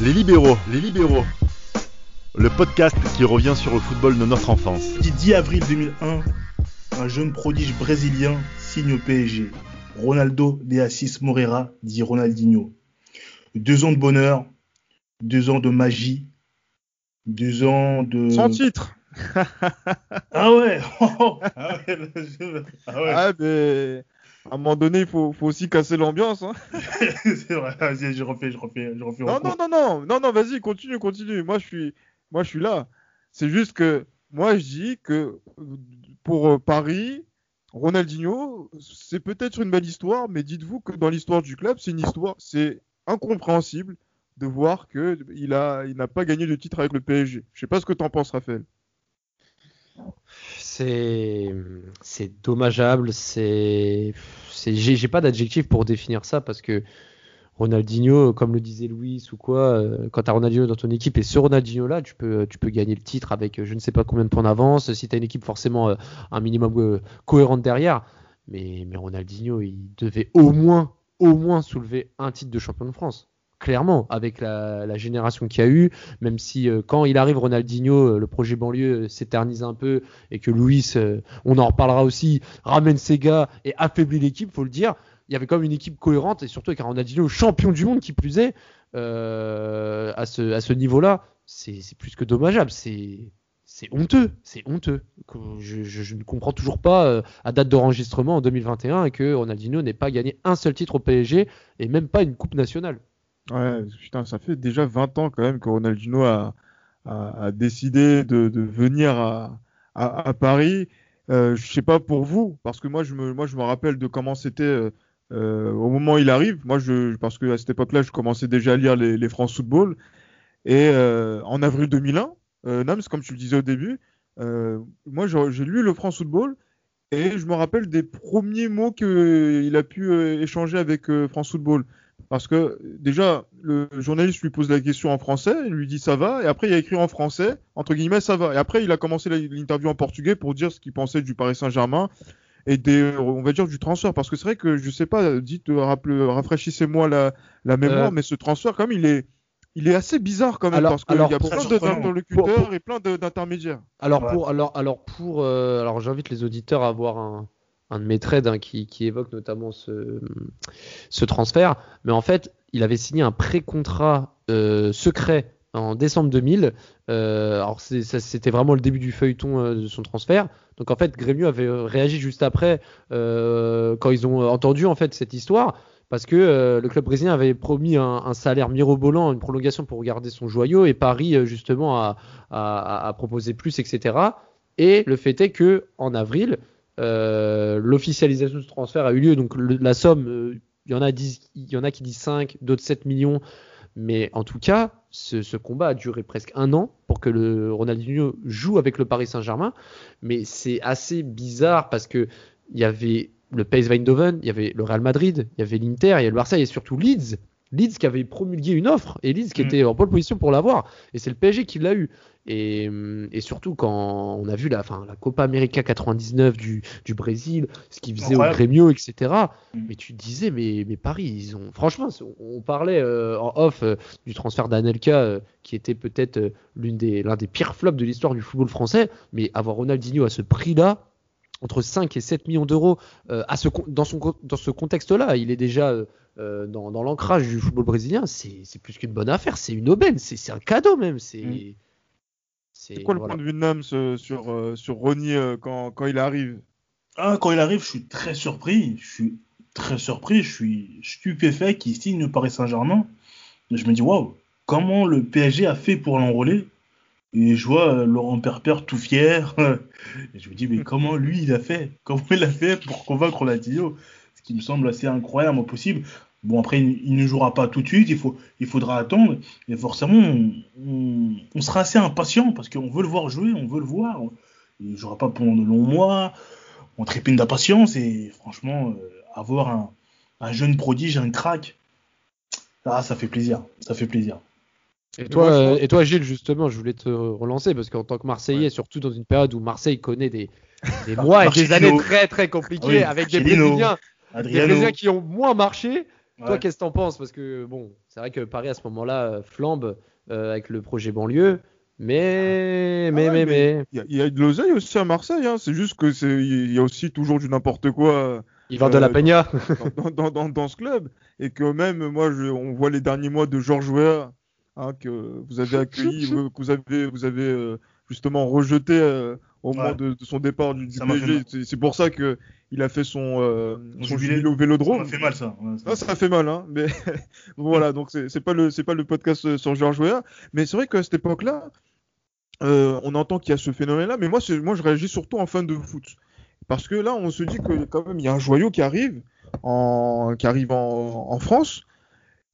Les libéraux, les libéraux. Le podcast qui revient sur le football de notre enfance. Du 10 avril 2001, un jeune prodige brésilien signe au PSG. Ronaldo de Assis Moreira dit Ronaldinho. Deux ans de bonheur, deux ans de magie, deux ans de. Sans titre. ah ouais. ah ouais. Ah mais à un moment donné, il faut, faut aussi casser l'ambiance. Hein. c'est vrai, vas-y, je refais, je refais, je refais. Non, non, non, non, non, non, vas-y, continue, continue. Moi, je suis, moi, je suis là. C'est juste que moi, je dis que pour euh, Paris, Ronaldinho, c'est peut-être une belle histoire, mais dites-vous que dans l'histoire du club, c'est une histoire, c'est incompréhensible de voir que il a, il n'a pas gagné de titre avec le PSG. Je sais pas ce que tu en penses, Raphaël. C'est, dommageable. C'est, j'ai, pas d'adjectif pour définir ça parce que Ronaldinho, comme le disait Louis ou quoi, euh, quand tu as Ronaldinho dans ton équipe et ce Ronaldinho-là, tu peux, tu peux gagner le titre avec je ne sais pas combien de points d'avance. Si tu as une équipe forcément euh, un minimum euh, cohérente derrière, mais, mais Ronaldinho, il devait au moins, au moins soulever un titre de champion de France clairement, avec la, génération qu'il y a eu, même si euh, quand il arrive Ronaldinho, euh, le projet banlieue euh, s'éternise un peu et que Luis, on en reparlera aussi, ramène ses gars et affaiblit l'équipe, faut le dire. Il y avait quand même une équipe cohérente et surtout avec Ronaldinho champion du monde qui plus est à ce, à ce niveau-là, c'est plus que dommageable. C'est c'est honteux, c'est honteux. Je, ne comprends toujours pas à date d'enregistrement en 2021 et que Ronaldinho n'ait pas gagné un seul titre au PSG et même pas une coupe nationale. Ouais, putain, ça fait déjà 20 ans quand même que Ronaldinho a, a, décidé de, de venir à, à, Paris. Euh, je sais pas pour vous, parce que moi je me, moi, je me rappelle de comment c'était euh, euh, au moment où il arrive. Moi, je, parce que à cette époque-là, je commençais déjà à lire les, les France Football. Et euh, en avril 2001, euh, Nams, comme tu le disais au début, euh, moi j'ai lu le France Football et je me rappelle des premiers mots qu'il a pu échanger avec France Football. Parce que déjà, le journaliste lui pose la question en français, il lui dit ça va, et après il a écrit en français, entre guillemets ça va. Et après il a commencé l'interview en portugais pour dire ce qu'il pensait du Paris Saint-Germain et des, on va dire du transfert. Parce que c'est vrai que je sais pas, dites, rafraîchissez-moi la, la mémoire, euh... mais ce transfert quand même il est, il est assez bizarre quand même parce qu'il y a plein d'interlocuteurs et plein d'intermédiaires. Alors pour, alors, alors pour, euh, alors j'invite les auditeurs à avoir un un de mes trades hein, qui, évoque notamment ce, transfert. Mais en fait, il avait signé un pré-contrat euh, secret en décembre 2000. Euh, alors c'était vraiment le début du feuilleton euh, de son transfert. Donc en fait, Grémieux avait réagi juste après quand ils ont entendu en fait cette histoire. Parce que le club brésilien avait promis un, salaire mirobolant, une prolongation pour garder son joyau, et Paris justement a proposé plus, etc. Et le fait est que en avril, euh, l'officialisation de ce transfert a eu lieu. Donc la somme, euh, il y en a il y en a qui disent 5, d'autres 7 millions. Mais en tout cas, ce, ce, combat a duré presque un an pour que le Ronaldinho joue avec le Paris Saint-Germain. Mais c'est assez bizarre parce que il y avait le PSV Eindhoven, il y avait le Real Madrid, il y avait l'Inter, il y a le Marseille et surtout Leeds. Leeds qui avait promulgué une offre et Leeds qui mm. était en bonne position pour l'avoir. Et c'est le PSG qui l'a eu. Et, et, surtout quand on a vu la, fin, la Copa América 99 du, du Brésil, ce qu'ils faisaient au Grêmio, etc. Mm. Mais tu te disais, mais, mais Paris, ils ont. Franchement, on parlait euh, en off euh, du transfert d'Anelka, euh, qui était peut-être l'une des, l'un des pires flops de l'histoire du football français. Mais avoir Ronaldinho à ce prix-là, entre 5 et 7 millions d'euros, à ce, dans, son, dans ce contexte-là, il est déjà. dans, dans l'ancrage du football brésilien, c'est plus qu'une bonne affaire, c'est une aubaine, c'est un cadeau même. C'est mm. C'est quoi le point de vue de Nams sur, euh, sur Ronny euh, quand, quand, il arrive? Ah, Quand il arrive, je suis très surpris. Je suis très surpris. Je suis stupéfait qu'il signe le Paris Saint-Germain. Je me dis, waouh, comment le PSG a fait pour l'enrôler? Et je vois euh, Laurent Perper tout fier. Et je me dis, mais comment lui, il a fait? Comment il a fait pour convaincre Latino? Ce qui me semble assez incroyable, possible. Bon, après, il, ne jouera pas tout de suite, il, faut, il faudra attendre. Et forcément, on, on, sera assez impatient parce qu'on veut le voir jouer, on veut le voir. Il ne jouera pas pendant de longs mois. On trépine d'impatience et franchement, euh, avoir un, un, jeune prodige, un crack, ah, ça fait plaisir. Ça fait plaisir. Et toi, et toi, Gilles, justement, je voulais te relancer parce qu'en tant que Marseillais, ouais. surtout dans une période où Marseille connaît des, des mois et des années très très compliquées oui, avec des Brésiliens, des Brésiliens qui ont moins marché, Toi, Ouais. qu'est-ce que t'en penses? Parce que bon, c'est vrai que Paris à ce moment-là euh, flambe euh, avec le projet banlieue, mais mais Ah ouais, mais mais Il y, y a de l'oseille aussi à Marseille, hein. c'est juste que c'est il y a aussi toujours du n'importe quoi il vend de la Euh, peña. dans, dans, dans, dans ce club et que même moi je, on voit les derniers mois de Georges Weah hein, que vous avez accueilli que vous avez vous avez justement rejeté au moment de, de son départ du, du Ça PSG c'est pour ça que il a fait son euh, Son jubilé. au Ça Vélodrome m'a fait mal ça. Ouais, ah, ça fait mal, hein. Mais voilà, donc c'est pas le c'est pas le podcast euh, sur Georges Weah, mais c'est vrai qu'à cette époque-là, euh, on entend qu'il y a ce phénomène-là, mais moi moi je réagis surtout en fan de foot, parce que là on se dit que quand même il y a un joyau qui arrive en qui arrive en, en France,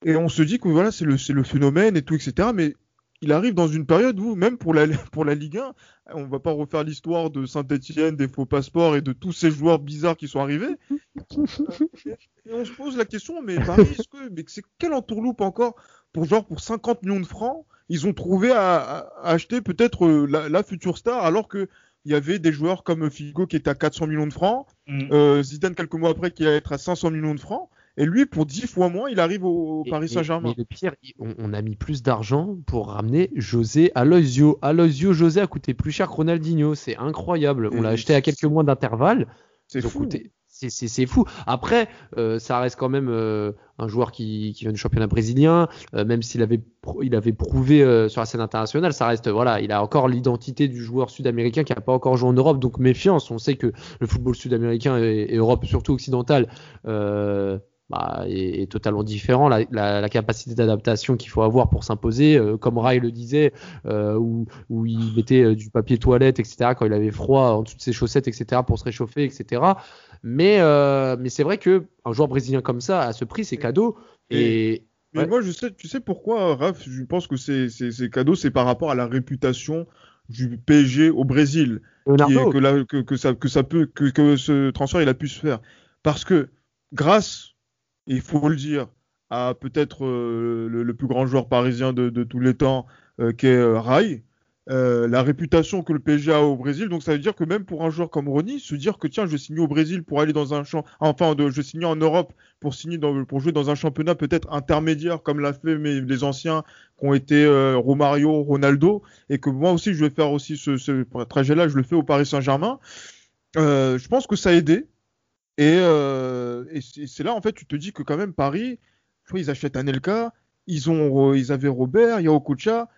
et on se dit que voilà c'est le c'est le phénomène et tout etc. Mais il arrive dans une période où même pour la pour la Ligue 1, on va pas refaire l'histoire de Saint-Étienne, des faux passeports et de tous ces joueurs bizarres qui sont arrivés. Et on se pose la question, mais Paris, est-ce que, mais c'est quelle entourloupe encore pour genre pour 50 millions de francs, ils ont trouvé à, acheter peut-être euh, la, la future star, alors que il y avait des joueurs comme Figo qui était à 400 millions de francs, Mm. euh, Zidane quelques mois après qui allait être à 500 millions de francs, et lui pour 10 fois moins, il arrive au, Paris Saint-Germain. Mais le pire, on, on a mis plus d'argent pour ramener José Aloisio. Aloisio José a coûté plus cher que Ronaldinho. C'est incroyable. On l'a acheté à quelques mois d'intervalle. C'est fou. coûté- C'est fou. Après, euh, ça reste quand même euh, un joueur qui, qui vient du championnat brésilien, euh, même s'il avait, il avait prouvé sur la scène internationale, ça reste, voilà, il a encore l'identité du joueur sud-américain qui n'a pas encore joué en Europe, donc méfiance. On sait que le football sud-américain et, et Europe, surtout occidentale, bah, est, est totalement différent. La, la- la capacité d'adaptation qu'il faut avoir pour s'imposer, euh, comme Rai le disait, euh, où, où il mettait euh, du papier toilette, etc., quand il avait froid en dessous de ses chaussettes, etc., pour se réchauffer, etc. Mais, euh, mais c'est vrai que un joueur brésilien comme ça, à ce prix, c'est cadeau. Et, Mais Ouais. moi, je sais, tu sais pourquoi, Raph, je pense que c'est cadeau, c'est par rapport à la réputation du PSG au Brésil. qui est- Leonardo, que, que, que ça, que ça peut, que, que ce transfert il a pu se faire. Parce que grâce, il faut le dire, à peut-être euh, le, plus grand joueur parisien de, tous les temps, euh, qui est euh, Rai, la réputation que le PSG a au Brésil, donc ça veut dire que même pour un joueur comme Ronny, se dire que tiens, je vais signer au Brésil pour aller dans un champ, enfin, de, je vais signer en Europe pour signer pour jouer dans un championnat peut-être intermédiaire comme l'a fait mes, les anciens qui ont été Romario, Ronaldo, et que moi aussi je vais faire aussi ce, ce trajet-là, je le fais au Paris Saint-Germain. Je pense que ça a aidé. Et, euh, et c'est là, en fait, tu te dis que quand même, Paris, tu vois, ils achètent Anelka, ils, ont, ils avaient Robert, il y a Okocha,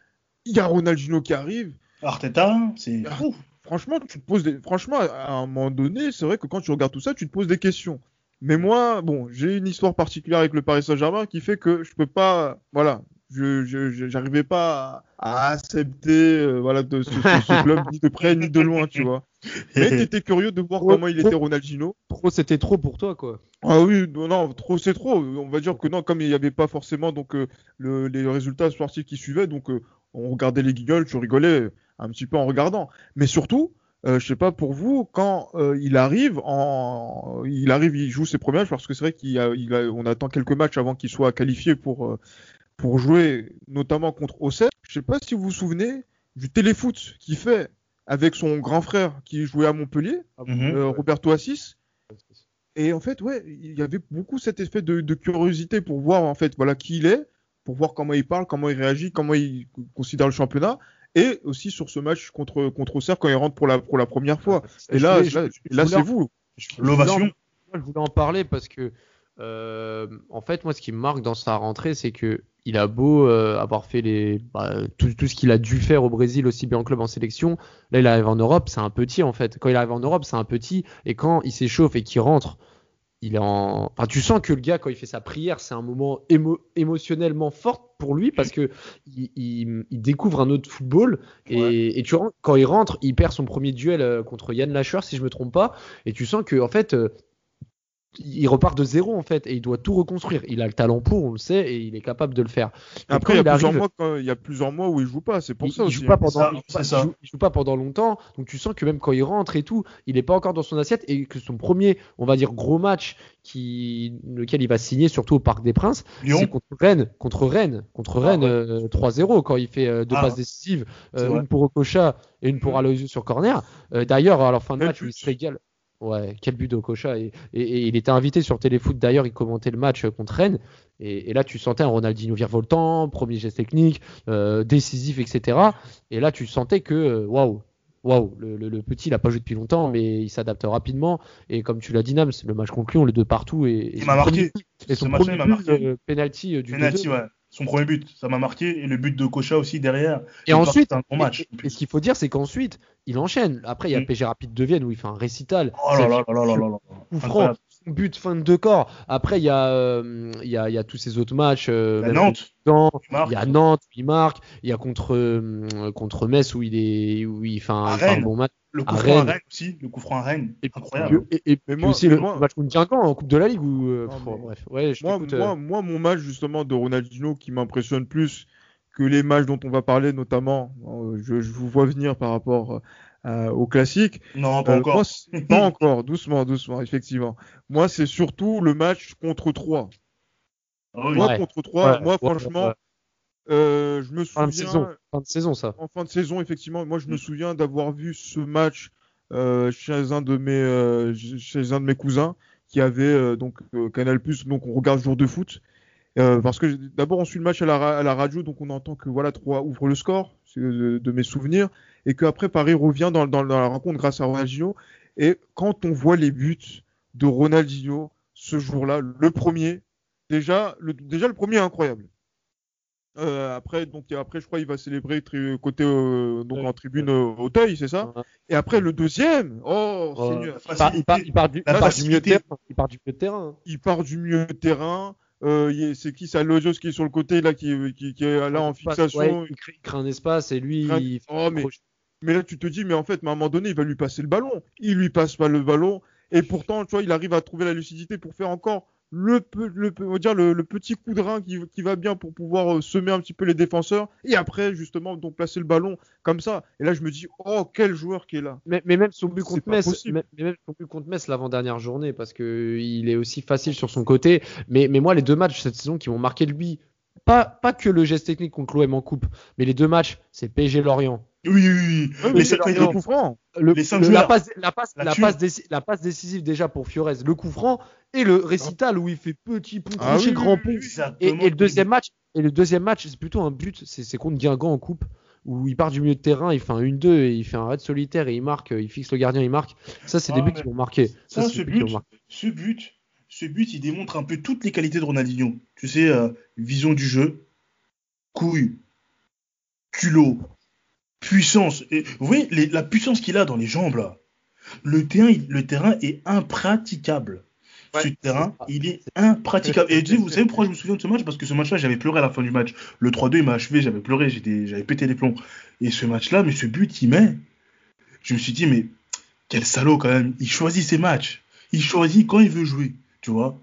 il y a Ronaldinho qui arrive. Arteta, c'est Ah. fou. Franchement, tu te poses des... Franchement, à un moment donné, c'est vrai que quand tu regardes tout ça, tu te poses des questions. Mais moi, bon, j'ai une histoire particulière avec le Paris Saint-Germain qui fait que je peux pas, voilà, je, j'arrivais pas à, à accepter, euh, voilà, de ce, ce- ce club ni de près ni de loin, tu vois. Mais t'étais curieux de voir comment il était Ronaldinho. trop, c'était trop pour toi, quoi. Ah oui, non, non, trop, c'est trop. On va dire que non, comme il n'y avait pas forcément donc euh, le- les résultats sportifs qui suivaient, donc euh, on regardait les guignols, tu rigolais un petit peu en regardant. Mais surtout, euh, je sais pas pour vous, quand euh, il arrive, en, il arrive, il joue ses premiers matchs parce que c'est vrai qu'il a, il a- on attend quelques matchs avant qu'il soit qualifié pour euh, pour jouer, notamment contre Auxerre. Je sais pas si vous vous souvenez du téléfoot qu'il fait avec son grand frère qui jouait à Montpellier, Mhm. euh, Roberto Assis. Et en fait, ouais, il y avait beaucoup cet effet de, de curiosité pour voir en fait, voilà qui il est, pour voir comment il parle, comment il réagit, comment il considère le championnat, et aussi sur ce match contre contre Auxerre quand il rentre pour la pour la première fois. Et Je là, voulais- là, c'est vous. L'ovation. Je voulais en parler parce que, euh, en fait, moi, ce qui me marque dans sa rentrée, c'est que il a beau euh, avoir fait les, bah, tout, tout ce qu'il a dû faire au Brésil, aussi bien en club en sélection. Là, il arrive en Europe, c'est un petit en fait. Quand il arrive en Europe, c'est un petit, et quand il s'échauffe et qu'il rentre, il est en. Enfin, tu sens que le gars, quand il fait sa prière, c'est un moment émo- émotionnellement fort pour lui parce que il, il- il découvre un autre football et, et tu quand il rentre, il perd son premier duel euh, contre Yann Lacher, si je me trompe pas, et tu sens que en fait, il repart de zéro en fait et il doit tout reconstruire. Il a le talent pour, on le sait, et il est capable de le faire. Et Après, il y, a arrive- mois, quand- il y a plusieurs mois où il joue pas, c'est pour il, ça il aussi. joue pas hein. pendant, Ça, joue- il joue pas pendant longtemps, donc tu sens que même quand il rentre et tout, il est pas encore dans son assiette et que son premier, on va dire gros match qui lequel il va signer surtout au Parc des Princes, c'est contre Rennes, contre Rennes, contre Ah Rennes ouais. euh, 3-0 quand il fait euh, deux Ah. passes décisives, euh, une pour Okocha et une pour Mhm. Aloysius sur corner. Euh, D'ailleurs à la fin de match il se régale. Ouais, quel but d'Okocha. Et, et, et, il était invité sur Téléfoot d'ailleurs, il commentait le match contre Rennes. Et, et là, tu sentais un Ronaldinho virevoltant, premier geste technique, euh, décisif, etc. Et là, tu sentais que, euh, waouh, waouh, le, le, le, petit, il n'a pas joué depuis longtemps, mais il s'adapte rapidement. Et comme tu l'as dit, Nams, le match conclut, on le deux partout. Et, il m'a marqué. Et son premier but, marqué. Euh, penalty du penalty, ouais. Son premier but, ça m'a marqué. Et le but de Kocha aussi derrière. Et ensuite, un bon match. Et, et, ce qu'il faut dire, c'est qu'ensuite, il enchaîne. Après, il y a Mm. PG Rapide de Vienne où il fait un récital. Oh là là là là là là. But fin de deux corps. Après, il y, a, euh, il, y a, il y a tous ces autres matchs. Euh, la Nantes. Il y a Nantes, il marque. Il y a contre, euh, contre Metz où il, est, où il fait un, un bon match. Le coup franc à Rennes aussi. Le coup franc à Rennes. Et, Incroyable. Et, et, et puis moi, aussi le moi, match contre Guingamp en Coupe de la Ligue. Où, non, oh, bref, ouais, je moi, moi, moi, mon match justement de Ronaldinho qui m'impressionne plus que les matchs dont on va parler, notamment, je, je vous vois venir par rapport euh, au classique. Non, pas euh, encore. Moi, pas encore, doucement, doucement, effectivement. Moi, c'est surtout le match contre 3. Ah oui. Moi, Ouais. contre 3, Ouais, moi, ouais, franchement, ouais. euh, je me Fin de souviens, saison. Fin de saison, ça. en fin de saison, effectivement, moi, je me Mm. souviens d'avoir vu ce match euh, chez un de mes, euh, chez un de mes cousins qui avait euh, donc euh, Canal+, donc on regarde jour de foot. Euh, parce que d'abord on suit le match à la, ra- à la radio, donc on entend que voilà 3 ouvre le score, de, de mes souvenirs, et qu'après Paris revient dans, dans, dans la rencontre grâce à Ronaldinho. Et quand on voit les buts de Ronaldinho ce jour-là, le premier, déjà le, déjà le premier est incroyable. Euh, après donc après je crois il va célébrer tri- côté euh, donc Ouais. en tribune euh, Auteuil, c'est ça? Ouais. Et après le deuxième, oh Ouais. Seigneur, Il part, il part, il part du, part milieu facilité. terrain. Il part du milieu de terrain. il part du milieu de terrain. Euh, c'est qui ça Lojos qui est sur le côté là qui, qui, qui est là en fixation. Ouais, il, crée, il crée un espace et lui, Crée- il fait Oh, mais-. Mais là tu te dis mais en fait à un moment donné il va lui passer le ballon. Il lui passe pas le ballon et pourtant tu vois il arrive à trouver la lucidité pour faire encore le le, on va dire le, le petit coup de rein qui, qui va bien pour pouvoir euh, semer un petit peu les défenseurs et après justement donc placer le ballon comme ça. Et là je me dis oh quel joueur qui est là. Mais, mais même son but contre Metz, mais mais même son but contre Metz l'avant-dernière journée, parce que il est aussi facile sur son côté. Mais, mais moi, les deux matchs cette saison qui m'ont marqué de lui, pas, pas que le geste technique contre l'OM en coupe, mais les deux matchs, c'est PSG Lorient. Oui, oui, oui. Mais c'est le le coup franc. Le, Les cinq le- la, passe, la, passe, la, Là-dessus. passe déci- la passe décisive déjà pour Fiorez, le coup franc et le récital où il fait petit pont, Ah oui, grand oui, pont. oui, Et, et le deuxième match, et le deuxième match, c'est plutôt un but, c'est contre Guingamp en coupe, où il part du milieu de terrain, il fait un 1-2 et il fait un raid solitaire et il marque, il fixe le gardien, il marque. Ça, c'est Ah, des buts mais qui m'ont marqué. Ça, ce buts but, ce but, ce but, il démontre un peu toutes les qualités de Ronaldinho. Tu sais, euh, vision du jeu, couille, culot, puissance. Et, vous voyez les- la puissance qu'il a dans les jambes là. Le terrain, il- le terrain est impraticable. Ouais, ce terrain, il est impraticable. Et tu sais, vous savez pourquoi je me souviens de ce match? Parce que ce match-là, j'avais pleuré à la fin du match. Le 3-2, il m'a achevé, j'avais pleuré, j'avais pété les plombs. Et ce match-là, mais ce but, il met. Je me suis dit, mais quel salaud quand même. Il choisit ses matchs. Il choisit quand il veut jouer, tu vois.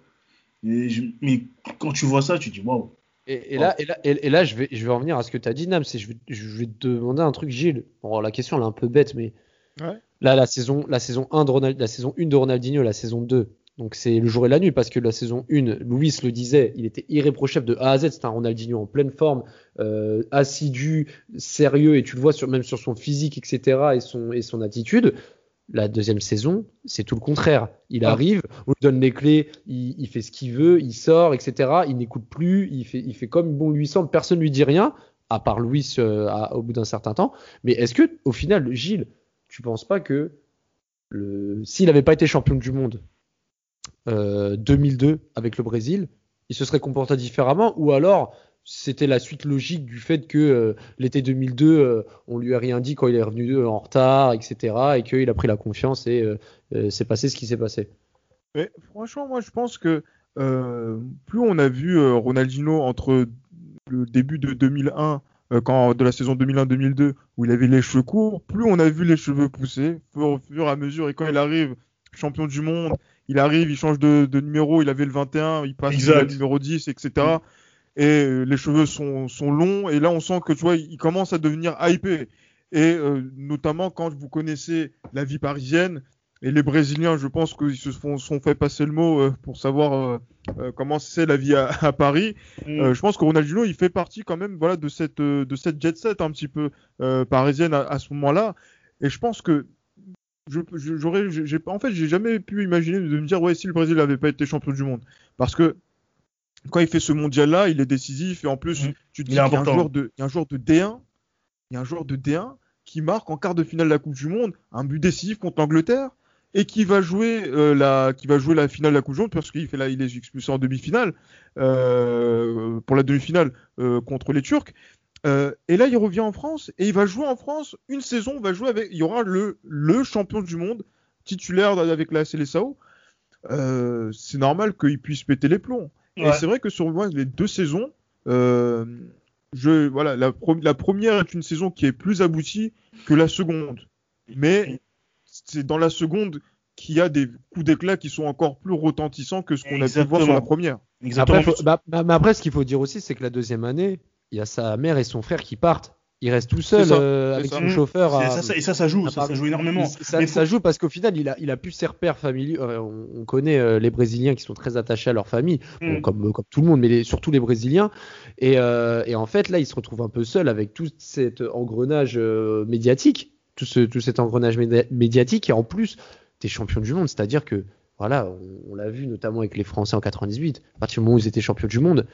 Et je- mais quand tu vois ça, tu dis, waouh. Et, et là, et là, et, et là je, vais, je vais en venir à ce que tu as dit, Nam. C'est, je, vais, je vais te demander un truc, Gilles. Bon, la question, elle est un peu bête, mais Ouais. là, la saison, la, saison 1 de Ronald, la saison 1 de Ronaldinho, la saison 2. Donc, c'est le jour et la nuit, parce que la saison 1, Louis le disait, il était irréprochable de A à Z. C'était un Ronaldinho en pleine forme, euh, assidu, sérieux, et tu le vois sur, même sur son physique, etc., et son, et son attitude. La deuxième saison, c'est tout le contraire. Il Ah. arrive, on lui donne les clés, il, il fait ce qu'il veut, il sort, etc. Il n'écoute plus, il fait, il fait comme bon lui semble, personne lui dit rien, à part Louis euh, à- au bout d'un certain temps. Mais est-ce que, au final, Gilles, tu penses pas que le, s'il n'avait pas été champion du monde euh, 2002 avec le Brésil, il se serait comporté différemment? Ou alors c'était la suite logique du fait que euh, l'été 2002, euh, on lui a rien dit quand il est revenu euh, en retard, etc. et qu'il a pris la confiance et euh, euh, c'est passé ce qui s'est passé. Mais franchement, moi, je pense que euh, plus on a vu euh, Ronaldinho entre le début de 2001, euh, quand, de la saison 2001-2002, où il avait les cheveux courts, plus on a vu les cheveux pousser, au fur et à mesure. Et quand il arrive, champion du monde, il arrive, il change de, de numéro, il avait le 21, il passe Exact. au numéro 10, etc. Et euh, les cheveux sont, sont longs, et là, on sent que, tu vois, il commence à devenir hypé. Et euh, notamment quand vous connaissez la vie parisienne, et les Brésiliens, je pense qu'ils se font, sont fait passer le mot euh, pour savoir euh, comment c'est la vie à, à Paris. Euh, je pense que Ronaldinho, il fait partie quand même, voilà, de cette de cette jet set un petit peu parisienne à, à ce moment-là. Et je pense que j'aurais, en fait, j'ai jamais pu imaginer de me dire, ouais, si le Brésil n'avait pas été champion du monde. Parce que quand il fait ce mondial-là, il est décisif et en plus, Mhm. tu te Il dis qu'il y a un important. joueur de, il y a un joueur de D1, il y a un joueur de D1 qui marque en quart de finale de la Coupe du Monde un but décisif contre l'Angleterre et qui va jouer euh, la, qui va jouer la finale de la Coupe du Monde parce qu'il fait là, il est expulsé en demi-finale euh, pour la demi-finale euh, contre les Turcs. Et là, il revient en France et il va jouer en France une saison. Va jouer avec, il y aura le le champion du monde titulaire avec la. Euh, c'est normal qu'il puisse péter les plombs. Et c'est vrai que sur moi, les deux saisons, euh, je, voilà, la, pro- la première est une saison qui est plus aboutie que la seconde. Mais c'est dans la seconde qu'il y a des coups d'éclat qui sont encore plus retentissants que ce qu'on a pu voir sur la première. Exactement. Après, faut- bah, bah, mais après, ce qu'il faut dire aussi, c'est que la deuxième année, il y a sa mère et son frère qui partent. Il reste tout seul ça, euh, avec ça. son chauffeur. À- ça, et ça, ça joue, ça, joue énormément. Ça, Mais ça faut- joue parce qu'au final, il a, il a pu ses repères familiaux. euh, on, on connaît euh, les Brésiliens qui sont très attachés à leur famille, bon, Mm. comme, comme tout le monde, mais les- surtout les Brésiliens. Et, euh, et en fait, là, il se retrouve un peu seul avec tout cet engrenage euh, médiatique, tout, ce, tout cet engrenage médi- médiatique. Et en plus, tu es champion du monde, c'est-à-dire que, voilà, on, on l'a vu notamment avec les Français en 98. À partir du moment où ils étaient champions du monde,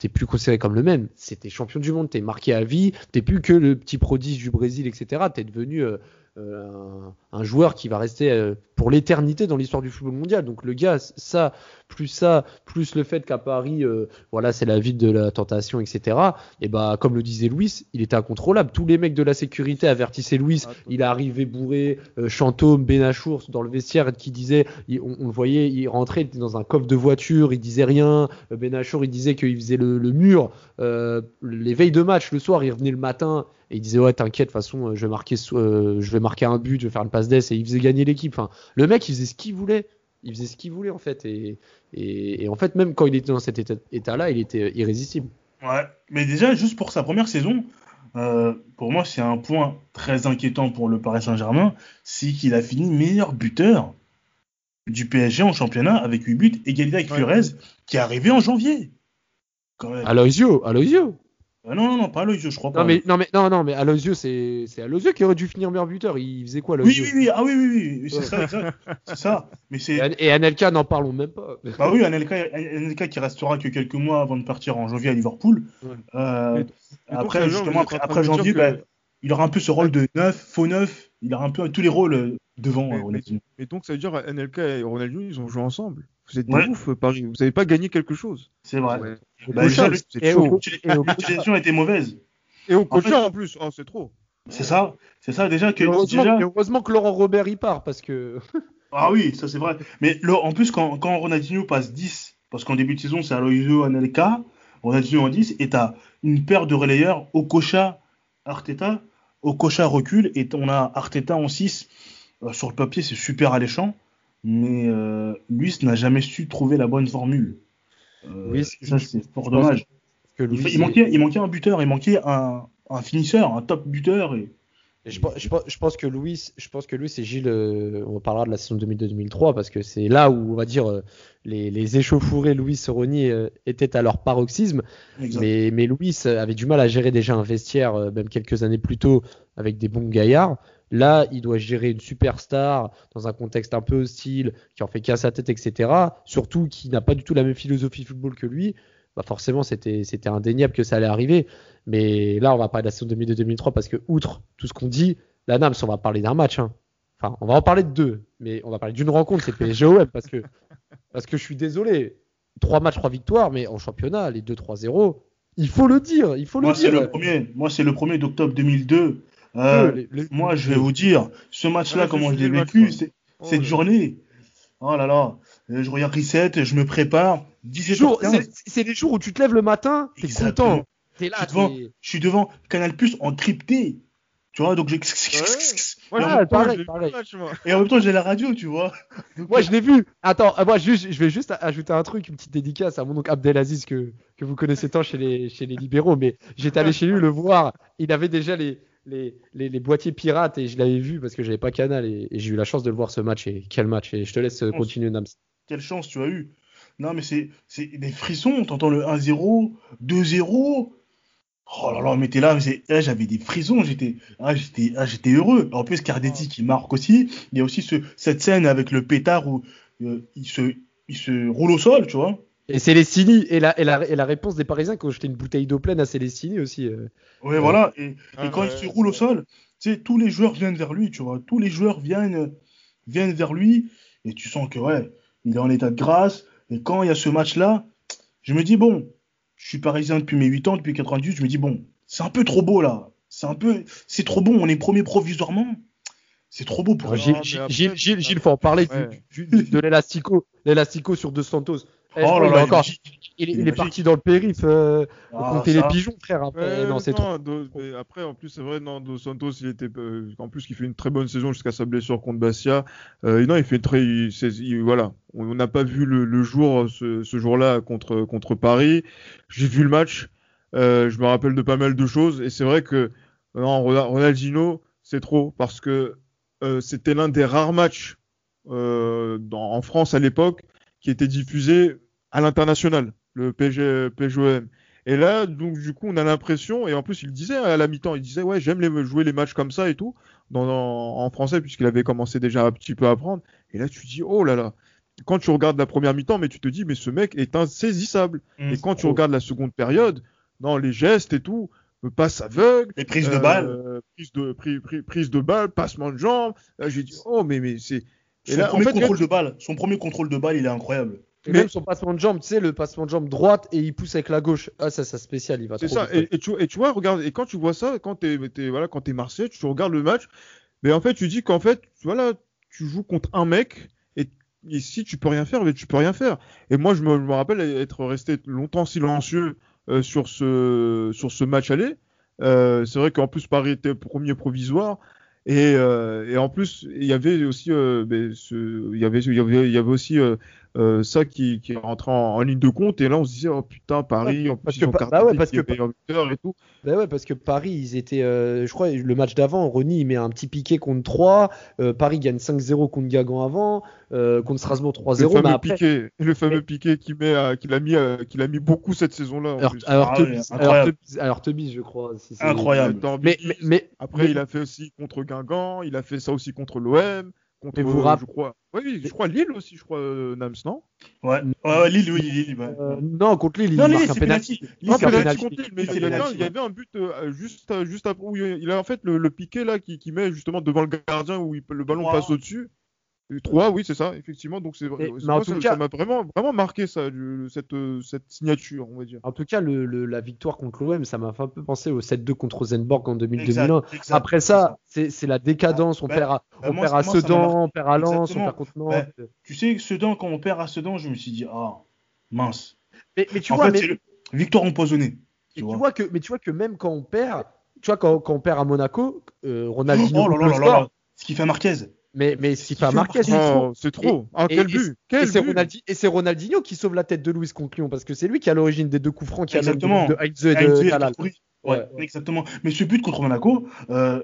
t'es plus considéré comme le même. C'était champion du monde, t'es marqué à vie, t'es plus que le petit prodige du Brésil, etc. T'es devenu euh, euh, un, un joueur qui va rester euh, pour l'éternité dans l'histoire du football mondial. Donc le gars, ça, plus ça, plus le fait qu'à Paris, euh, voilà, c'est la ville de la tentation, etc. Et bah, comme le disait Louis, il était incontrôlable. Tous les mecs de la sécurité avertissaient Louis. Il est arrivé bourré, euh, Chantôme, Benachour dans le vestiaire qui disait, il- on, on le voyait, il rentrait il était dans un coffre de voiture, il disait rien. Euh, Benachour, il disait qu'il faisait le, le mur. Les veilles de match, le soir, il revenait le matin et il disait ouais t'inquiète, de toute façon, je vais marquer, je vais marquer un but, je vais faire une passe d'ess et il faisait gagner l'équipe. Enfin, le mec, il faisait ce qu'il voulait. Il faisait ce qu'il voulait en fait et, et, et en fait même quand il était dans cet état- état-là, il était irrésistible. Ouais, mais déjà, juste pour sa première saison, euh, pour moi, c'est un point très inquiétant pour le Paris Saint-Germain, c'est qu'il a fini meilleur buteur du PSG en championnat avec 8 buts, égalité avec Ouais. Furez, qui est arrivé en janvier. Quand même. Aloisio, Aloisio. Ah non, non, non, pas Aloisio, je crois pas. Non mais non mais non non mais Aloisio c'est c'est Aloisio qui aurait dû finir meilleur buteur. Il faisait quoi Oui, Aloisio oui, oui, ah oui, oui, oui, c'est ça, exact. c'est ça. Mais Et, c'est. Et Anelka n'en parlons même pas. Bah oui, Anelka, Anelka qui restera que quelques mois avant de partir en janvier à Liverpool. Ouais. Euh, Mais- Mais donc, après, justement, après, janvier, que- bah, il aura un peu ce rôle de neuf, faux neuf. Il aura un peu tous les rôles euh, devant Mais- euh, Ronaldinho. Mais donc ça veut dire NLK et Ronaldinho, ils ont joué ensemble? Vous êtes des Ouais. ouf, Paris. Vous n'avez pas gagné quelque chose. C'est vrai. Ouais. Bah, déjà, le- et au- L'utilisation était mauvaise. Et au En coach fait- en plus, oh, c'est trop. C'est ça. C'est ça déjà que. Et heureusement, déjà- et heureusement que Laurent Robert y part parce que Ah oui, ça c'est vrai. Mais le- en plus, quand, quand Ronaldinho passe 10, parce qu'en début de saison, c'est Aloisio, Anelka, Ronaldinho en 10, et t'as une paire de relayeurs, Okocha, Arteta. Okocha recule, et on a Arteta en 6. Euh, sur le papier, c'est super alléchant, mais euh, Luis n'a jamais su trouver la bonne formule. Euh, Luis, ça, c'est fort dommage. que Il, manquait, il manquait un buteur, il manquait un, un finisseur, un top buteur. Et... Et Je, pense- je pense- je pense que Louis, je pense que Louis et Gilles, euh, on parlera de la saison 2002-2003 parce que c'est là où on va dire euh, les, les échauffourés Louis Rony euh, étaient à leur paroxysme. Mais, mais Louis avait du mal à gérer déjà un vestiaire, même quelques années plus tôt, avec des bons gaillards. Là, il doit gérer une superstar dans un contexte un peu hostile, qui en fait qu'à sa tête, etc. Surtout qui n'a pas du tout la même philosophie football que lui. Bah forcément, c'était indéniable que ça allait arriver. Mais là, on va parler de la saison 2002-2003 parce que, outre tout ce qu'on dit, la NAMS, on va parler d'un match. hein. Enfin, on va en parler de deux, mais on va parler d'une rencontre, c'est PSG-OM parce que, parce que je suis désolé. Trois matchs, trois victoires, mais en championnat, les 2-3-0, il faut le dire, il faut Moi, le c'est le premier. Moi, c'est le premier d'octobre 2002. Euh, Les- les- Moi, je vais vous dire, ce match-là, Ouais, comment je l'ai vécu, Oh cette là. journée. Oh là là, Euh, je regarde Reset, je me prépare. Jour- 17h15, c'est- C'est les jours où tu te lèves le matin, t'es Exactement. content. T'es là, Je suis devant. t'es- je suis devant Canal Plus encrypté. Tu vois, donc j'ai. Et en même temps, pareil, j'ai vu pareil. le match, moi. Et en même temps, j'ai la radio, tu vois. Donc, Moi, je l'ai vu. Attends, ah, moi, juste, je vais juste ajouter un truc, une petite dédicace à mon oncle Abdelaziz que, que vous connaissez tant chez les, chez les libéraux. Mais j'étais allé chez lui le voir. Il avait déjà les, les, les, les boîtiers pirates et je l'avais vu parce que j'avais pas Canal et, et j'ai eu la chance de le voir ce match. Et quel match! Et je te laisse euh, continuer, Nams. Quelle chance tu as eu. Non, mais c'est c'est des frissons. T'entends le 1-0, 2-0. Oh là là, mais t'es là, j'avais des frissons, j'étais ah, j'étais ah, j'étais heureux. En plus, Cardetti qui marque aussi. Il y a aussi ce, cette scène avec le pétard où euh, il, se, il se roule au sol, tu vois. Et Célestini, et la, et, la, et la réponse des Parisiens qui ont jeté une bouteille d'eau pleine à Célestini aussi. euh. Ouais, voilà. Et, Ah, et quand il se roule au sol, tu sais, tous les joueurs viennent vers lui, tu vois. Tous les joueurs viennent, viennent vers lui. Et tu sens que, ouais, il est en état de grâce. Et quand il y a ce match-là, je me dis, bon, je suis parisien depuis mes 8 ans, depuis 98, je me dis, bon, c'est un peu trop beau, là. C'est un peu, c'est trop bon. On est premier provisoirement. C'est trop beau pour. Gilles, Gilles, Gilles, Gilles, faut en parler du- Ouais. du- du- de l'élastico, l'élastico sur Deux Santos. Eh, Oh là il, là, est encore, il est magique. il, est- il est parti dans le périph' euh, Ah, compter ça. les pigeons, frère. Après, non, non, après, en plus, c'est vrai, non, Dos Santos, il était, euh, en plus, il fait une très bonne saison jusqu'à sa blessure contre Bastia. Euh, non, il fait très, il- c'est- il- voilà. On n'a pas vu le, le jour, ce, ce jour-là contre, contre Paris. J'ai vu le match. Euh, je me rappelle de pas mal de choses. Et c'est vrai que, non, Ronald- Ronaldinho, c'est trop parce que euh, c'était l'un des rares matchs euh, dans- en France à l'époque qui était diffusé à l'international, le PSGOM. Et là, donc du coup, on a l'impression, et en plus, il disait à la mi-temps, il disait ouais, j'aime les, jouer les matchs comme ça et tout, dans, dans- en français, puisqu'il avait commencé déjà un petit peu à apprendre. Et là, tu dis oh là là. Quand tu regardes la première mi-temps, mais tu te dis mais ce mec est insaisissable. Mmh, et quand tu regardes la seconde période, non, les gestes et tout, euh, passe aveugle, Les prises de euh, balles. prise de pri- pri- prise de balle, passement de jambes. Là, j'ai dit oh mais mais c'est et Son là, en premier fait, contrôle de balle, son premier contrôle de balle, il est incroyable. Et mais- même son passement de jambe, tu sais, le passement de jambe droite et il pousse avec la gauche. Ah, ça, ça spécial, il va C'est trop ça. Et, et tu, et tu vois, regarde, et quand tu vois ça, quand t'es, t'es- voilà, quand t'es Marseille, tu regardes le match, mais en fait, tu dis qu'en fait, voilà, tu joues contre un mec, et, et si tu peux rien faire, mais tu peux rien faire. Et moi, je me, je me rappelle être resté longtemps silencieux euh, sur ce, sur ce match aller. Euh, c'est vrai qu'en plus Paris était premier provisoire. Et, euh, et en plus, il y avait aussi, euh, ben, il y avait, il y avait, il y avait aussi euh, ça qui, qui est rentré en, en ligne de compte. Et là, on se disait, oh putain, Paris, en plus, parce ils que ont Pa- carte bah ouais, parce est que- et tout. Bah ouais, parce que Paris, ils étaient. euh, je crois, le match d'avant, Ronny, il met un petit piqué contre 3. euh, Paris gagne 5-0 contre Guingamp avant. euh, contre Strasbourg Le 3-0. fameux Mais après. piqué, le fameux piqué qui met, à- qu'il a mis, qu'il a mis beaucoup cette saison-là. Alors, alors, Ah ouais, alors, je crois. si c'est- Incroyable. Mais, mais, mais, Après, mais- il a fait aussi contre Guingamp, il a fait ça aussi contre l'OM, contre, vous euh, je crois, oui, je crois Lille aussi, je crois, euh, Nams, non? Ouais, ouais, Lille, oui, Lille, ouais. euh, non, contre Lille, il Non, marque Lille, un c'est penalty. Lille, c'est un penalty contre Lille, mais il y, avait un, but euh, juste, juste après où il a en fait le, le piqué là qui, qui met justement devant le gardien où il le ballon passe au-dessus. 3, oui, c'est ça, effectivement. Donc c'est moi, ça cas- m'a vraiment, vraiment marqué ça, cette, euh, cette signature, on va dire. En tout cas, le, le- la victoire contre l'OM, ça m'a fait un peu penser au 7-2 contre Rosenborg en 2000-2001. Exact, exact, Après ça, c'est la décadence. On Bah, perd à, bah, on moi, perd à moi, Sedan, on perd à Lens, on perd contre Nantes. Bah, Tu sais, Sedan, quand on perd à Sedan, je me suis dit, ah, mince. mais, mais tu en vois, fait, mais, c'est le- victoire empoisonnée. Tu mais vois. tu vois que, mais tu vois que même quand on perd, tu vois, quand, quand on perd à Monaco, euh, Ronaldinho Oh là là le là là. Ce qui fait Marquez. Mais, mais c'est Marquez. trop. Oh, c'est trop. Ah, Et- quel et- but Et Quel c'est but Ronaldi- et c'est Ronaldinho qui sauve la tête de Luis contre Lyon parce que c'est lui qui à l'origine des deux coups francs qui Exactement. de Heinze et de et Talal. Touré. Ouais. Ouais, exactement. Mais ce but contre Monaco, euh,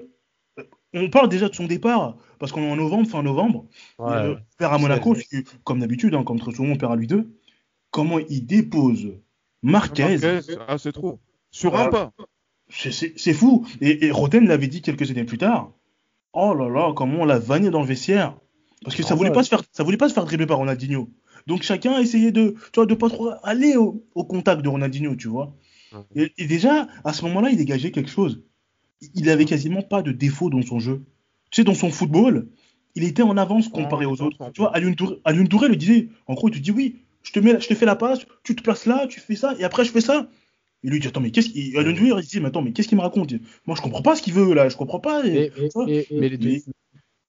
on parle déjà de son départ, parce qu'on est en novembre, fin novembre. Ouais. Euh, perd à Monaco, que, comme d'habitude, hein, comme très souvent, on perd à lui deux. Comment il dépose Marquez, Marquez, Ah, c'est trop. Sur un pas. c'est- c'est c'est fou. Et, et Roten l'avait dit quelques années plus tard. Oh là là, comment on l'a vanné dans le vestiaire. Parce que ça voulait pas se faire, ça voulait pas se faire dribbler par Ronaldinho. Donc chacun a essayé de, tu vois, de pas trop aller au, au contact de Ronaldinho, tu vois. Et, et déjà, à ce moment-là, il dégageait quelque chose. Il avait quasiment pas de défaut dans son jeu. Tu sais, dans son football, il était en avance comparé aux autres. Tu vois, Alioune Touré, Alioune Touré le disait. En gros, il te dit oui, je te, mets, je te fais la passe, tu te places là, tu fais ça, et après je fais ça. Et lui il dit attends mais qu'est-ce qu'il il dit mais attends mais qu'est-ce qu'il me raconte? Moi je comprends pas ce qu'il veut là, je comprends pas. Et- Mais, les deux-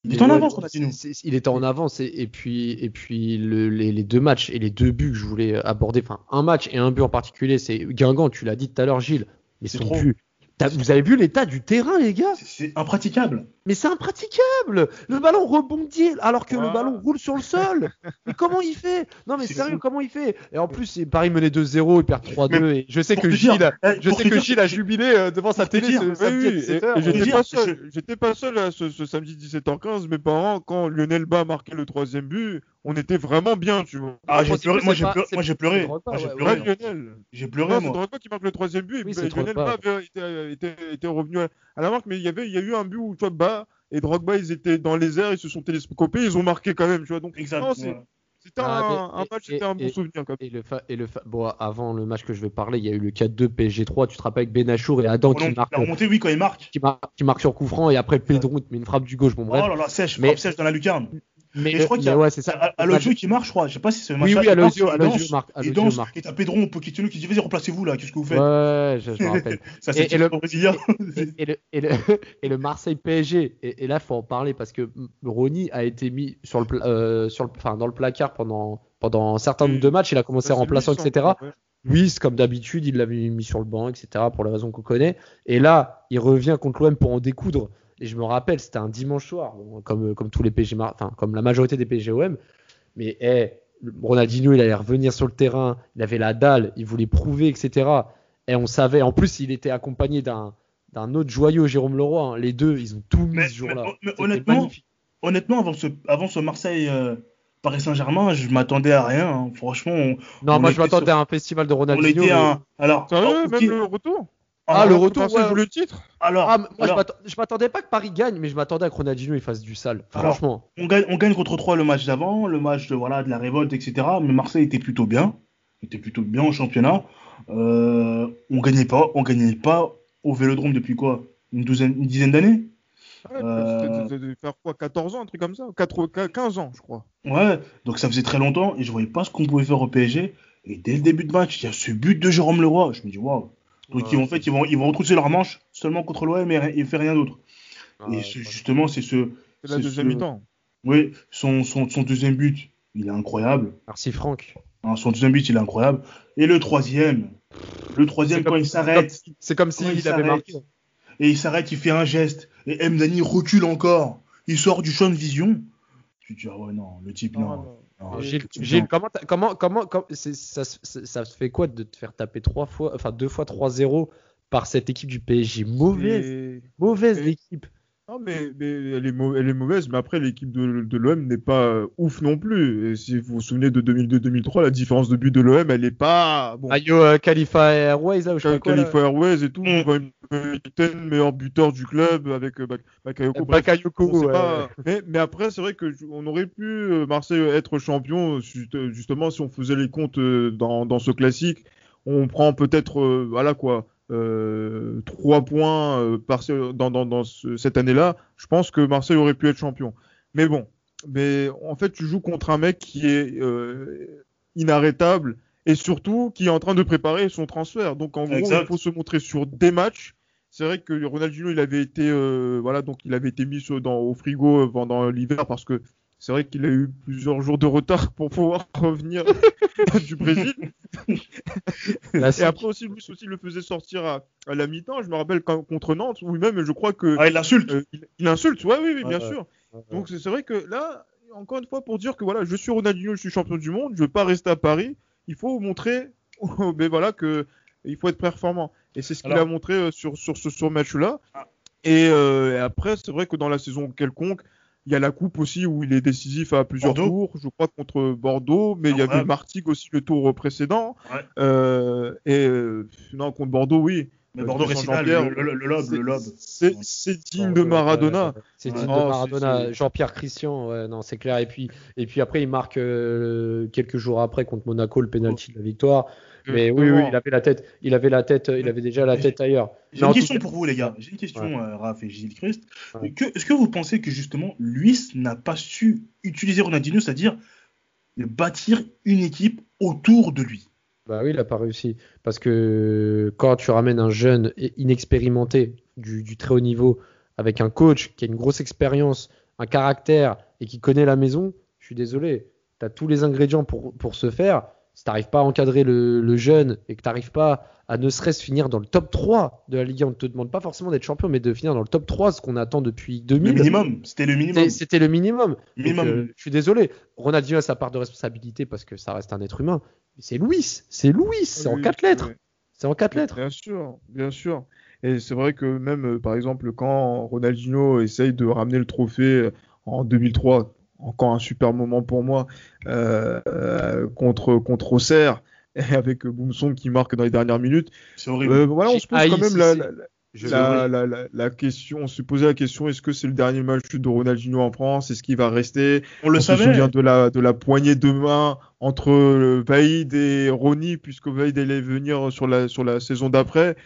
il est mais en avance Ronaldinho. c'est- c'est- Il était en avance et, et puis et puis le- les, les deux matchs et les deux buts que je voulais aborder, enfin un match et un but en particulier, c'est Guingamp. Tu l'as dit tout à l'heure, Gilles. Mais C'est son trop. but. Vous avez vu l'état du terrain, les gars? C'est- impraticable. Mais c'est impraticable Le ballon rebondit alors que le ballon roule sur le sol Mais comment il fait? Non mais sérieux, fou. comment il fait? Et en plus, c'est Paris menait 2-0, il perd 3-2 et je sais que dire, Gilles, eh, je sais que dire, Gilles a jubilé euh, devant sa télé dire, ce samedi à oui, et- 17h. et j'étais dire, pas je- seul. J'étais pas seul là, ce, ce samedi 17h15. Mes parents, quand Lionel Bas marquait le troisième but, on était vraiment bien, tu vois. Ah, j'ai pleuré, c'est moi j'ai pleuré, c'est- moi j'ai c'est pleuré. Ouais. Ouais, ouais. Lionel. J'ai pleuré, Non, c'est moi. Drogba qui marque le troisième but. Oui, et c'est Lionel Drogba. Bas avait- était, était, était revenu à, la marque, mais il y avait, il y a eu un but où tu vois, Bas et Drogba, ils étaient dans les airs, ils se sont télescopés, ils ont marqué quand même, tu vois. Donc, Exact. non, c'est- ouais. c'était Ah, un, match, c'était un bon et- souvenir quand même. Et le fa- et le fa- bon, avant le match que je vais parler, il y a eu le 4-2 PSG3. Tu te rappelles avec Benachour et Adam qui Renaud, marquent, La remontée, oui, quand il marque. qui, mar- qui marquent sur coup franc et après le Pedro mais une frappe du gauche. Bon, Oh bref. là là, sèche, Mais- frappe sèche dans la lucarne. Mais Et je crois qu'il y a- ouais, c'est ça. À- Alonso qui marque, je crois. Je sais pas si c'est le match. Oui, oui, Alonso danse, marque. Alonso danse. marque. Et t'as Pedro Pochettino qui dit Vas-y, remplacez-vous là, qu'est-ce que vous faites Ouais, je, je me rappelle. Ça, Et- c'est et le brésilien. et, et le, et, le, et le Marseille PSG. Et, et là, faut en parler parce que Rony a été mis sur le, euh, sur le, enfin, dans le placard pendant, pendant un certain nombre de matchs. Il a commencé c'est remplaçant, etc. ouais. Luis, comme d'habitude, il l'avait mis sur le banc, etc. pour les raisons qu'on connaît. Et là, il revient contre l'OM pour en découdre. Et je me rappelle, c'était un dimanche soir, bon, comme, comme tous les Mar- enfin, comme la majorité des PSG OM. Mais eh, Ronaldinho, il allait revenir sur le terrain, il avait la dalle, il voulait prouver, etc. Et on savait, en plus, il était accompagné d'un d'un autre joyau, Jérôme Leroy. hein. Les deux, ils ont tout mis Mais- ce jour-là. mais- honnêtement, magnifique. Honnêtement, avant ce, avant ce Marseille. euh, Paris Saint-Germain, je m'attendais à rien. hein. Franchement, on, Non, on moi, je m'attendais sur- à un festival de on Ronaldinho. était mais- un. Alors, alors, même le retour Ah, le alors, retour, ouais. joue le titre Alors, Ah, moi, je alors, je m'attendais pas que Paris gagne, mais je m'attendais à que Ronaldinho il fasse du sale. Alors, Franchement. on gagne, on gagne contre 3 le match d'avant, le match de, voilà, de la révolte, etc. Mais Marseille était plutôt bien. était plutôt bien au championnat. Euh, on gagnait pas, on gagnait pas au Vélodrome depuis quoi? Une douzaine, une dizaine d'années? Ouais, Euh, de faire quoi 14 ans, un truc comme ça? 4, 15 ans, je crois. Ouais, donc ça faisait très longtemps et je voyais pas ce qu'on pouvait faire au PSG. Et dès le début de match, il y a ce but de Jérôme Leroy. Je me dis waouh. Donc Ouais. ils vont, en fait, ils vont, ils vont retrousser leur manche seulement contre l'OM et, et faire rien d'autre. Ah, et ce- justement, c'est ce, C'est la deuxième ce- mi-temps. oui, son, son, son deuxième but, il est incroyable. Merci Franck. Hein, son deuxième but, il est incroyable. Et le troisième, le troisième quand comme- il s'arrête, C'est comme s'il il avait marqué. et il s'arrête, il fait un geste, et M. Dani recule encore. Il sort du champ de vision. Tu te dis, ah ouais, non, le type, Ah, non. non. Gilles, Gilles, comment, comment, comment, com- c'est- ça, se- ça, se fait quoi de te faire taper trois fois, enfin deux fois 3-0 par cette équipe du PSG Mauvaise, Et- mauvaise et- l'équipe. Non, mais, mais elle, est mau- elle est mauvaise, mais après, l'équipe de, de l'OM n'est pas euh, ouf non plus. Et si vous vous souvenez de 2002-2003, la différence de but de l'OM, elle est pas. Bon, Ayo euh, Khalifa Airways, là, ou je sais pas quoi, là. Khalifa Airways et tout, Mm. meilleur buteur du club avec euh, Bak- Bakayoko. Bref, Bakayoko, ouais. pas. Mais, mais après, c'est vrai que j- on aurait pu euh, Marseille être champion juste- justement si on faisait les comptes euh, dans, dans ce classique. On prend peut-être, euh, voilà quoi, euh, trois points euh, par, dans, dans, dans ce- cette année-là. Je pense que Marseille aurait pu être champion. Mais bon, mais en fait, tu joues contre un mec qui est euh, inarrêtable et surtout qui est en train de préparer son transfert. Donc en gros, il faut se montrer sur des matchs. C'est vrai que Ronaldinho, il avait été, euh, voilà, donc il avait été mis dans, au frigo pendant l'hiver parce que c'est vrai qu'il a eu plusieurs jours de retard pour pouvoir revenir du Brésil. Là, Et après aussi, Luis aussi le faisait sortir à, à la mi-temps. Je me rappelle quand, contre Nantes, ou même, je crois que Ah, il l'insulte. euh, il, il insulte. Ouais, oui, oui, bien sûr. Donc c'est vrai que là, encore une fois, pour dire que voilà, je suis Ronaldinho, je suis champion du monde, je veux pas rester à Paris. Il faut montrer, mais voilà que il faut être performant. Et c'est ce qu'il Alors- a montré euh, sur sur ce sur match-là. Ah. Et, euh, et après, c'est vrai que dans la saison quelconque, il y a la coupe aussi où il est décisif à plusieurs Bordeaux. tours. Je crois contre Bordeaux, mais il y avait Incroyable. Martigues aussi le tour précédent. Ouais. Euh, et euh, non contre Bordeaux, oui. Mais Euh, Bordeaux Jean-Pierre, le, le, le lobe, c'est- le lobe. C'est digne de Maradona. C'est Ouais. digne de Maradona. Jean-Pierre Christian, ouais, non, c'est clair. Et puis, et puis après, il marque euh, quelques jours après contre Monaco le penalty de la victoire. Mais oui, oui, il avait la tête, il avait la tête, il avait déjà la tête ailleurs. J'ai une question pour vous, les gars. J'ai une question, Ouais. euh, Raph et Gilles Christ. Ouais. Est-ce que vous pensez que justement, Luis n'a pas su utiliser Ronaldinho, c'est-à-dire bâtir une équipe autour de lui? Bah oui, il a pas réussi. Parce que quand tu ramènes un jeune inexpérimenté du, du très haut niveau avec un coach qui a une grosse expérience, un caractère et qui connaît la maison, je suis désolé, tu as tous les ingrédients pour, pour se faire. Si tu n'arrives pas à encadrer le, le jeune et que tu n'arrives pas à ne serait-ce finir dans le top 3 de la Ligue 1, on ne te demande pas forcément d'être champion, mais de finir dans le top 3, ce qu'on attend depuis Le 2000. minimum, c'était le minimum. C'était le minimum. Donc, Minimum. euh, je suis désolé. Ronaldinho a sa part de responsabilité parce que ça reste un être humain. Mais c'est Louis. C'est Louis. C'est en Oui, quatre lettres. C'est en quatre lettres. Bien sûr, bien sûr. Et c'est vrai que même, euh, par exemple, quand Ronaldinho essaye de ramener le trophée euh, en 2003, encore un super moment pour moi contre contre Auxerre avec Boumson qui marque dans les dernières minutes. C'est horrible. voilà, on se pose quand même la, la, la, la, la, question, on se posait la question est-ce que c'est le dernier match de Ronaldinho en France? Est-ce qu'il va rester? On le on savait. se souvient de la, de la poignée de main entre Vaïd et Ronny, puisque Vaïd allait venir sur la, sur la saison d'après.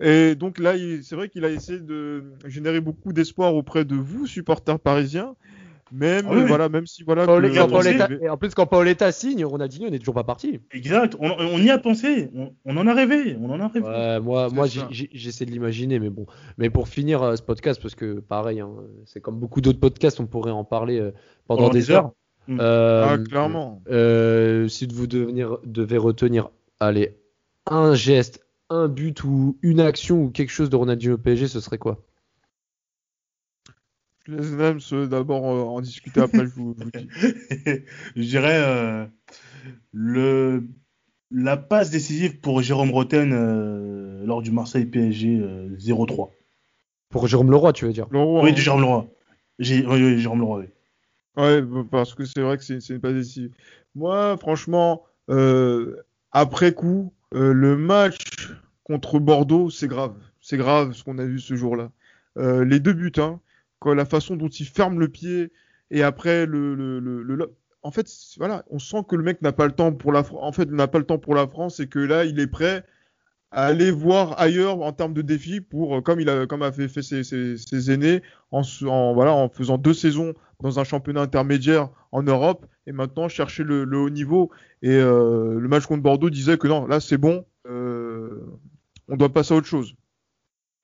Et donc là, c'est vrai qu'il a essayé de générer beaucoup d'espoir auprès de vous, supporters parisiens. Même, Ah oui, voilà, même si voilà. Paoletta- que- a Paoletta- avait- et en plus, quand Paoletta signe, Ronaldinho n'est toujours pas parti. Exact. On, on y a pensé. On, on en a rêvé. On en a rêvé. Ouais, moi, moi j'essaie de l'imaginer, mais bon. Mais pour finir euh, ce podcast, parce que pareil, hein, c'est comme beaucoup d'autres podcasts, on pourrait en parler euh, pendant Pendant des des heures. heures. Mm. Euh, Ah, clairement. euh, si vous devenir, devez retenir, allez, un geste, un but ou une action ou quelque chose de Ronaldinho PSG, ce serait quoi? Je laisse même ce- d'abord euh, en discuter après, je vous, je vous dis. je dirais euh, le la passe décisive pour Jérôme Roten euh, lors du Marseille PSG euh, 0-3. Pour Jérôme Leroy, tu veux dire? Leroy, Oui, hein. de Jérôme Leroy. Oui, oui, Jérôme Leroy. oui. Ouais, bah, parce que c'est vrai que c'est c'est pas décisif. Moi, franchement, euh, après coup, euh, le match contre Bordeaux, c'est grave. C'est grave ce qu'on a vu ce jour-là. Euh, les deux buts, hein, quoi, la façon dont il ferme le pied et après le, le, le, en fait, voilà, on sent que le mec n'a pas le temps pour la, en fait, n'a pas le temps pour la France et que là, il est prêt à aller voir ailleurs en termes de défis pour, comme il a, comme a fait, ses, ses, aînés en, voilà, en faisant deux saisons dans un championnat intermédiaire en Europe et maintenant chercher le, le haut niveau. Et euh, le match contre Bordeaux disait que non, là c'est bon, euh, on doit passer à autre chose.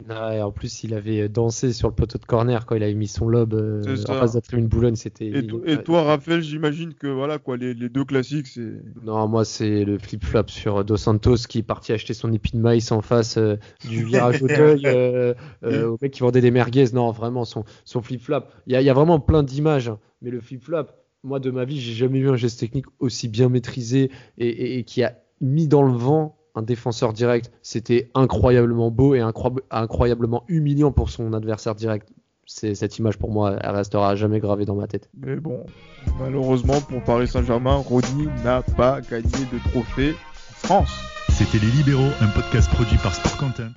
Ouais, En plus, il avait dansé sur le poteau de corner quand il avait mis son lob euh, en face de la tribune Boulogne. C'était. Et, to- et toi, Raphaël, j'imagine que voilà quoi, les, les deux classiques, c'est Non, moi c'est le flip-flop sur Dos Santos qui est parti acheter son épi de maïs en face euh, du virage euh, euh, au mec qui vendait des merguez. Non, vraiment son, son flip-flop. Il y a, il y a vraiment plein d'images, hein. mais le flip-flop, moi de ma vie, j'ai jamais vu un geste technique aussi bien maîtrisé et, et- et qui a mis dans le vent un défenseur direct. C'était incroyablement beau et incroyable- incroyablement humiliant pour son adversaire direct. C'est cette image pour moi, elle restera à jamais gravée dans ma tête. Mais bon, malheureusement pour Paris Saint-Germain, Rodri n'a pas gagné de trophée en France. C'était Les Libéraux, un podcast produit par Sport Content.